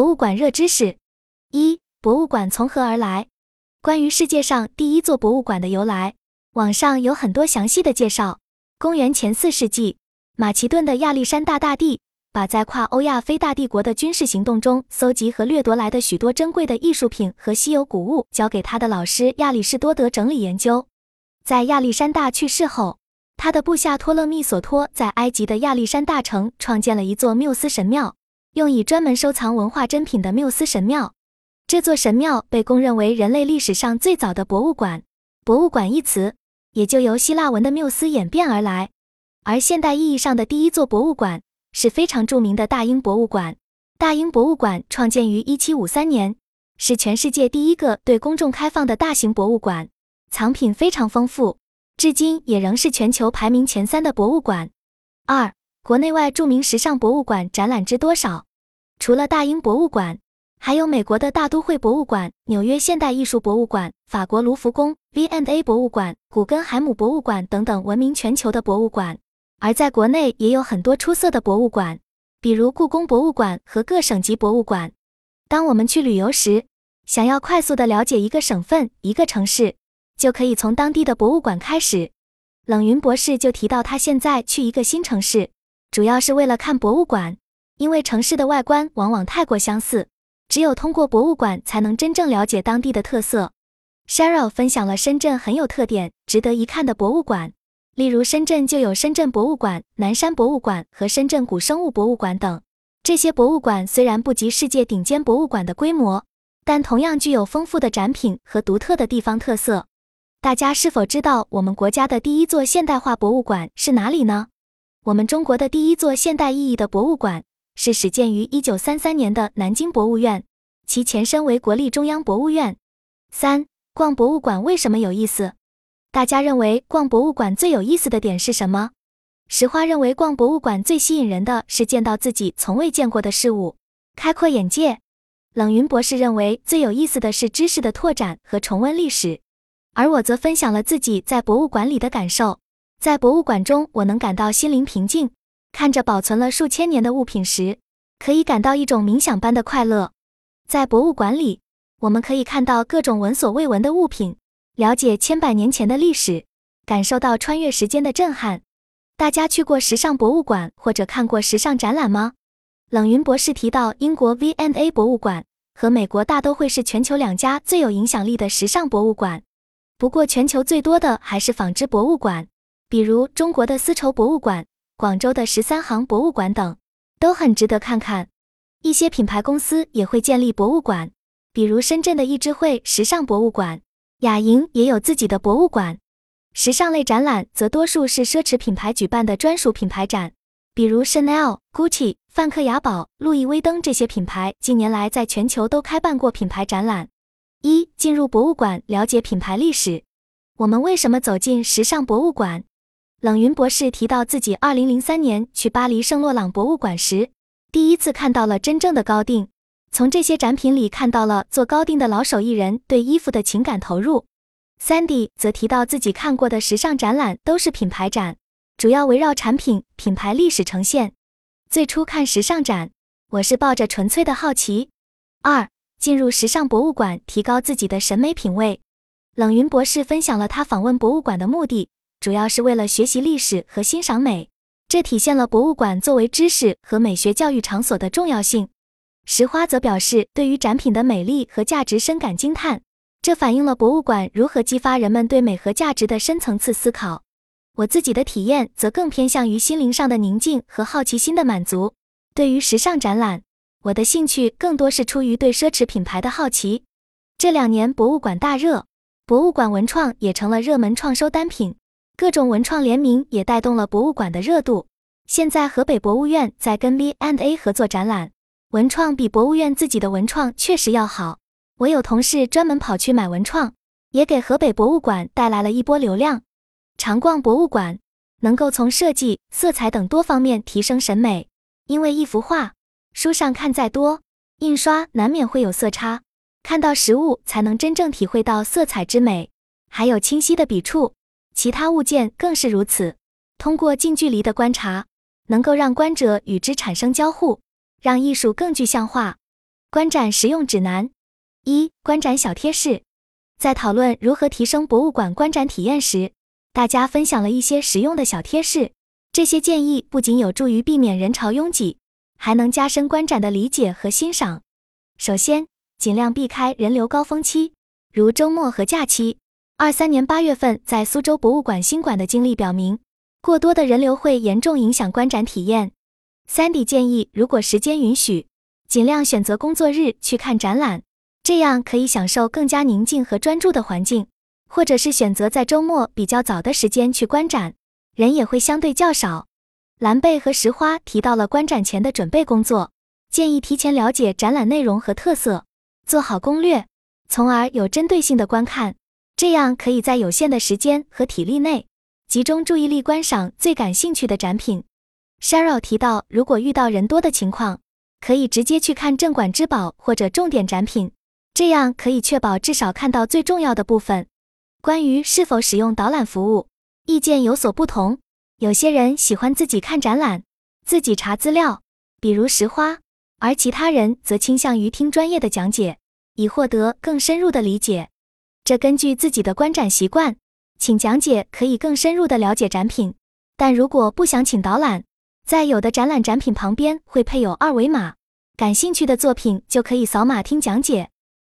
博物馆热知识：一、博物馆从何而来？关于世界上第一座博物馆的由来，网上有很多详细的介绍。公元前四世纪，马其顿的亚历山大大帝把在跨欧亚非大帝国的军事行动中搜集和掠夺来的许多珍贵的艺术品和稀有古物交给他的老师亚里士多德整理研究。在亚历山大去世后，他的部下托勒密索托在埃及的亚历山大城创建了一座缪斯神庙。用以专门收藏文化珍品的缪斯神庙，这座神庙被公认为人类历史上最早的博物馆。博物馆一词也就由希腊文的缪斯演变而来。而现代意义上的第一座博物馆是非常著名的大英博物馆。大英博物馆创建于1753年，是全世界第一个对公众开放的大型博物馆，藏品非常丰富，至今也仍是全球排名前三的博物馆。二国内外著名时尚博物馆展览知多少？除了大英博物馆，还有美国的大都会博物馆、纽约现代艺术博物馆、法国卢浮宫、V&A 博物馆、古根海姆博物馆等等闻名全球的博物馆。而在国内也有很多出色的博物馆，比如故宫博物馆和各省级博物馆。当我们去旅游时，想要快速的了解一个省份、一个城市，就可以从当地的博物馆开始。冷云博士就提到，他现在去一个新城市。主要是为了看博物馆，因为城市的外观往往太过相似，只有通过博物馆才能真正了解当地的特色。Cheryl 分享了深圳很有特点、值得一看的博物馆，例如深圳就有深圳博物馆、南山博物馆和深圳古生物博物馆等。这些博物馆虽然不及世界顶尖博物馆的规模，但同样具有丰富的展品和独特的地方特色。大家是否知道我们国家的第一座现代化博物馆是哪里呢？我们中国的第一座现代意义的博物馆是始建于一九三三年的南京博物院，其前身为国立中央博物院。三、逛博物馆为什么有意思？大家认为逛博物馆最有意思的点是什么？石花认为逛博物馆最吸引人的是见到自己从未见过的事物，开阔眼界。冷云博士认为最有意思的是知识的拓展和重温历史，而我则分享了自己在博物馆里的感受。在博物馆中，我能感到心灵平静。看着保存了数千年的物品时，可以感到一种冥想般的快乐。在博物馆里，我们可以看到各种闻所未闻的物品，了解千百年前的历史，感受到穿越时间的震撼。大家去过时尚博物馆或者看过时尚展览吗？冷云博士提到，英国 V N A 博物馆和美国大都会是全球两家最有影响力的时尚博物馆。不过，全球最多的还是纺织博物馆。比如中国的丝绸博物馆、广州的十三行博物馆等，都很值得看看。一些品牌公司也会建立博物馆，比如深圳的易之汇时尚博物馆，雅莹也有自己的博物馆。时尚类展览则多数是奢侈品牌举办的专属品牌展，比如 Chanel、Gucci、范克雅宝、路易威登这些品牌近年来在全球都开办过品牌展览。一进入博物馆了解品牌历史，我们为什么走进时尚博物馆？冷云博士提到，自己2003年去巴黎圣洛朗博物馆时，第一次看到了真正的高定，从这些展品里看到了做高定的老手艺人对衣服的情感投入。Sandy 则提到，自己看过的时尚展览都是品牌展，主要围绕产品品牌历史呈现。最初看时尚展，我是抱着纯粹的好奇。二，进入时尚博物馆，提高自己的审美品味。冷云博士分享了他访问博物馆的目的。主要是为了学习历史和欣赏美，这体现了博物馆作为知识和美学教育场所的重要性。石花则表示，对于展品的美丽和价值深感惊叹，这反映了博物馆如何激发人们对美和价值的深层次思考。我自己的体验则更偏向于心灵上的宁静和好奇心的满足。对于时尚展览，我的兴趣更多是出于对奢侈品牌的好奇。这两年博物馆大热，博物馆文创也成了热门创收单品。各种文创联名也带动了博物馆的热度。现在河北博物院在跟 V&A 合作展览，文创比博物院自己的文创确实要好。我有同事专门跑去买文创，也给河北博物馆带来了一波流量。常逛博物馆，能够从设计、色彩等多方面提升审美。因为一幅画，书上看再多，印刷难免会有色差，看到实物才能真正体会到色彩之美，还有清晰的笔触。其他物件更是如此。通过近距离的观察，能够让观者与之产生交互，让艺术更具象化。观展实用指南：一、观展小贴士。在讨论如何提升博物馆观展体验时，大家分享了一些实用的小贴士。这些建议不仅有助于避免人潮拥挤，还能加深观展的理解和欣赏。首先，尽量避开人流高峰期，如周末和假期。二三年八月份在苏州博物馆新馆的经历表明，过多的人流会严重影响观展体验。三 D 建议，如果时间允许，尽量选择工作日去看展览，这样可以享受更加宁静和专注的环境。或者是选择在周末比较早的时间去观展，人也会相对较少。蓝贝和石花提到了观展前的准备工作，建议提前了解展览内容和特色，做好攻略，从而有针对性的观看，这样可以在有限的时间和体力内，集中注意力观赏最感兴趣的展品。Sheryl 提到，如果遇到人多的情况，可以直接去看镇馆之宝或者重点展品，这样可以确保至少看到最重要的部分。关于是否使用导览服务，意见有所不同。有些人喜欢自己看展览，自己查资料，比如石花；而其他人则倾向于听专业的讲解，以获得更深入的理解。这根据自己的观展习惯，请讲解可以更深入的了解展品。但如果不想请导览，在有的展览展品旁边会配有二维码，感兴趣的作品就可以扫码听讲解。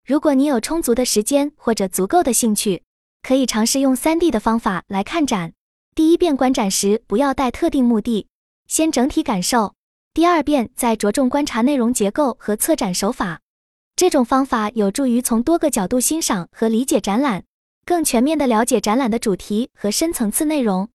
如果你有充足的时间或者足够的兴趣。可以尝试用 3D 的方法来看展。第一遍观展时，不要带特定目的，先整体感受。第二遍再着重观察内容结构和策展手法。这种方法有助于从多个角度欣赏和理解展览，更全面地了解展览的主题和深层次内容。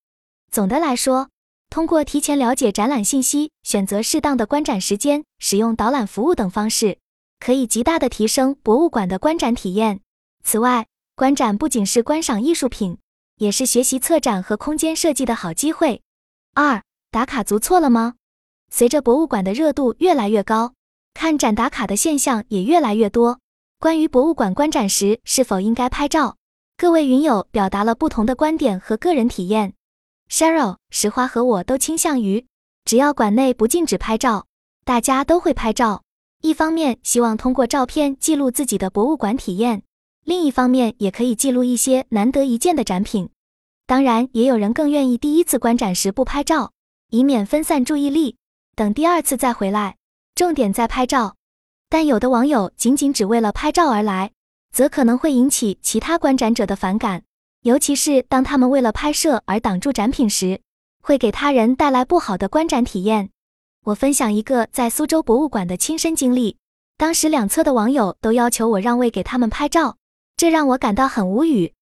总的来说，通过提前了解展览信息、选择适当的观展时间、使用导览服务等方式，可以极大地提升博物馆的观展体验。此外，观展不仅是观赏艺术品，也是学习策展和空间设计的好机会。二打卡族错了吗？随着博物馆的热度越来越高，看展打卡的现象也越来越多。关于博物馆观展时是否应该拍照，各位云友表达了不同的观点和个人体验。Cheryl、石花和我都倾向于，只要馆内不禁止拍照，大家都会拍照。一方面希望通过照片记录自己的博物馆体验。另一方面，也可以记录一些难得一见的展品。当然，也有人更愿意第一次观展时不拍照，以免分散注意力，等第二次再回来，重点在拍照。但有的网友仅仅只为了拍照而来，则可能会引起其他观展者的反感，尤其是当他们为了拍摄而挡住展品时，会给他人带来不好的观展体验。我分享一个在苏州博物馆的亲身经历，当时两侧的网友都要求我让位给他们拍照。这让我感到很无语。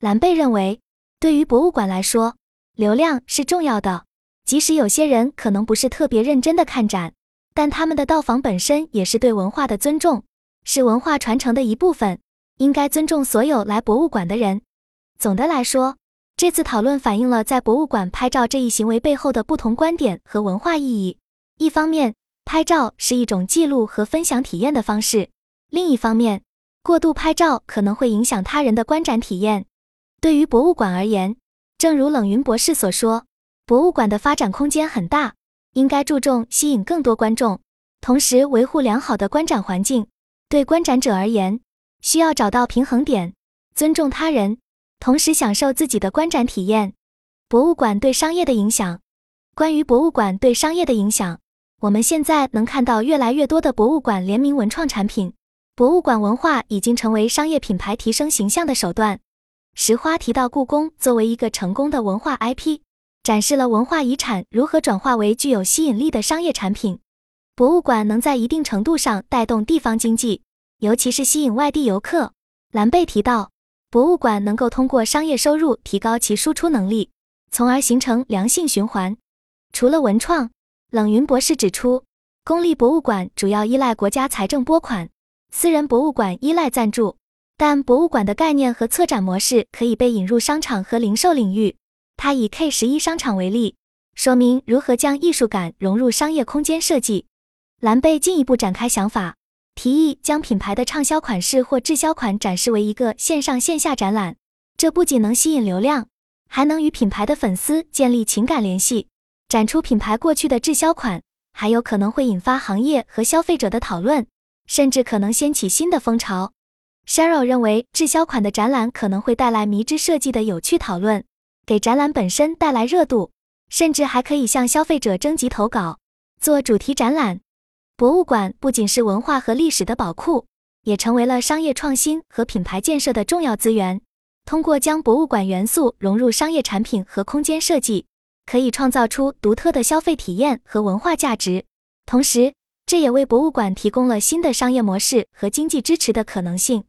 蓝贝认为，对于博物馆来说，流量是重要的。即使有些人可能不是特别认真的看展，但他们的到访本身也是对文化的尊重，是文化传承的一部分。应该尊重所有来博物馆的人。总的来说，这次讨论反映了在博物馆拍照这一行为背后的不同观点和文化意义。一方面，拍照是一种记录和分享体验的方式；另一方面，过度拍照可能会影响他人的观展体验。对于博物馆而言，正如冷云博士所说，博物馆的发展空间很大，应该注重吸引更多观众，同时维护良好的观展环境。对观展者而言，需要找到平衡点，尊重他人，同时享受自己的观展体验。博物馆对商业的影响。关于博物馆对商业的影响，我们现在能看到越来越多的博物馆联名文创产品。博物馆文化已经成为商业品牌提升形象的手段。石花提到，故宫作为一个成功的文化 IP，展示了文化遗产如何转化为具有吸引力的商业产品。博物馆能在一定程度上带动地方经济，尤其是吸引外地游客。蓝贝提到，博物馆能够通过商业收入提高其输出能力，从而形成良性循环。除了文创，冷云博士指出，公立博物馆主要依赖国家财政拨款。私人博物馆依赖赞助，但博物馆的概念和策展模式可以被引入商场和零售领域。他以 K 十一商场为例，说明如何将艺术感融入商业空间设计。蓝贝进一步展开想法，提议将品牌的畅销款式或滞销款展示为一个线上线下展览。这不仅能吸引流量，还能与品牌的粉丝建立情感联系。展出品牌过去的滞销款，还有可能会引发行业和消费者的讨论。甚至可能掀起新的风潮。Sheryl 认为，滞销款的展览可能会带来迷之设计的有趣讨论，给展览本身带来热度，甚至还可以向消费者征集投稿，做主题展览。博物馆不仅是文化和历史的宝库，也成为了商业创新和品牌建设的重要资源。通过将博物馆元素融入商业产品和空间设计，可以创造出独特的消费体验和文化价值。同时，这也为博物馆提供了新的商业模式和经济支持的可能性。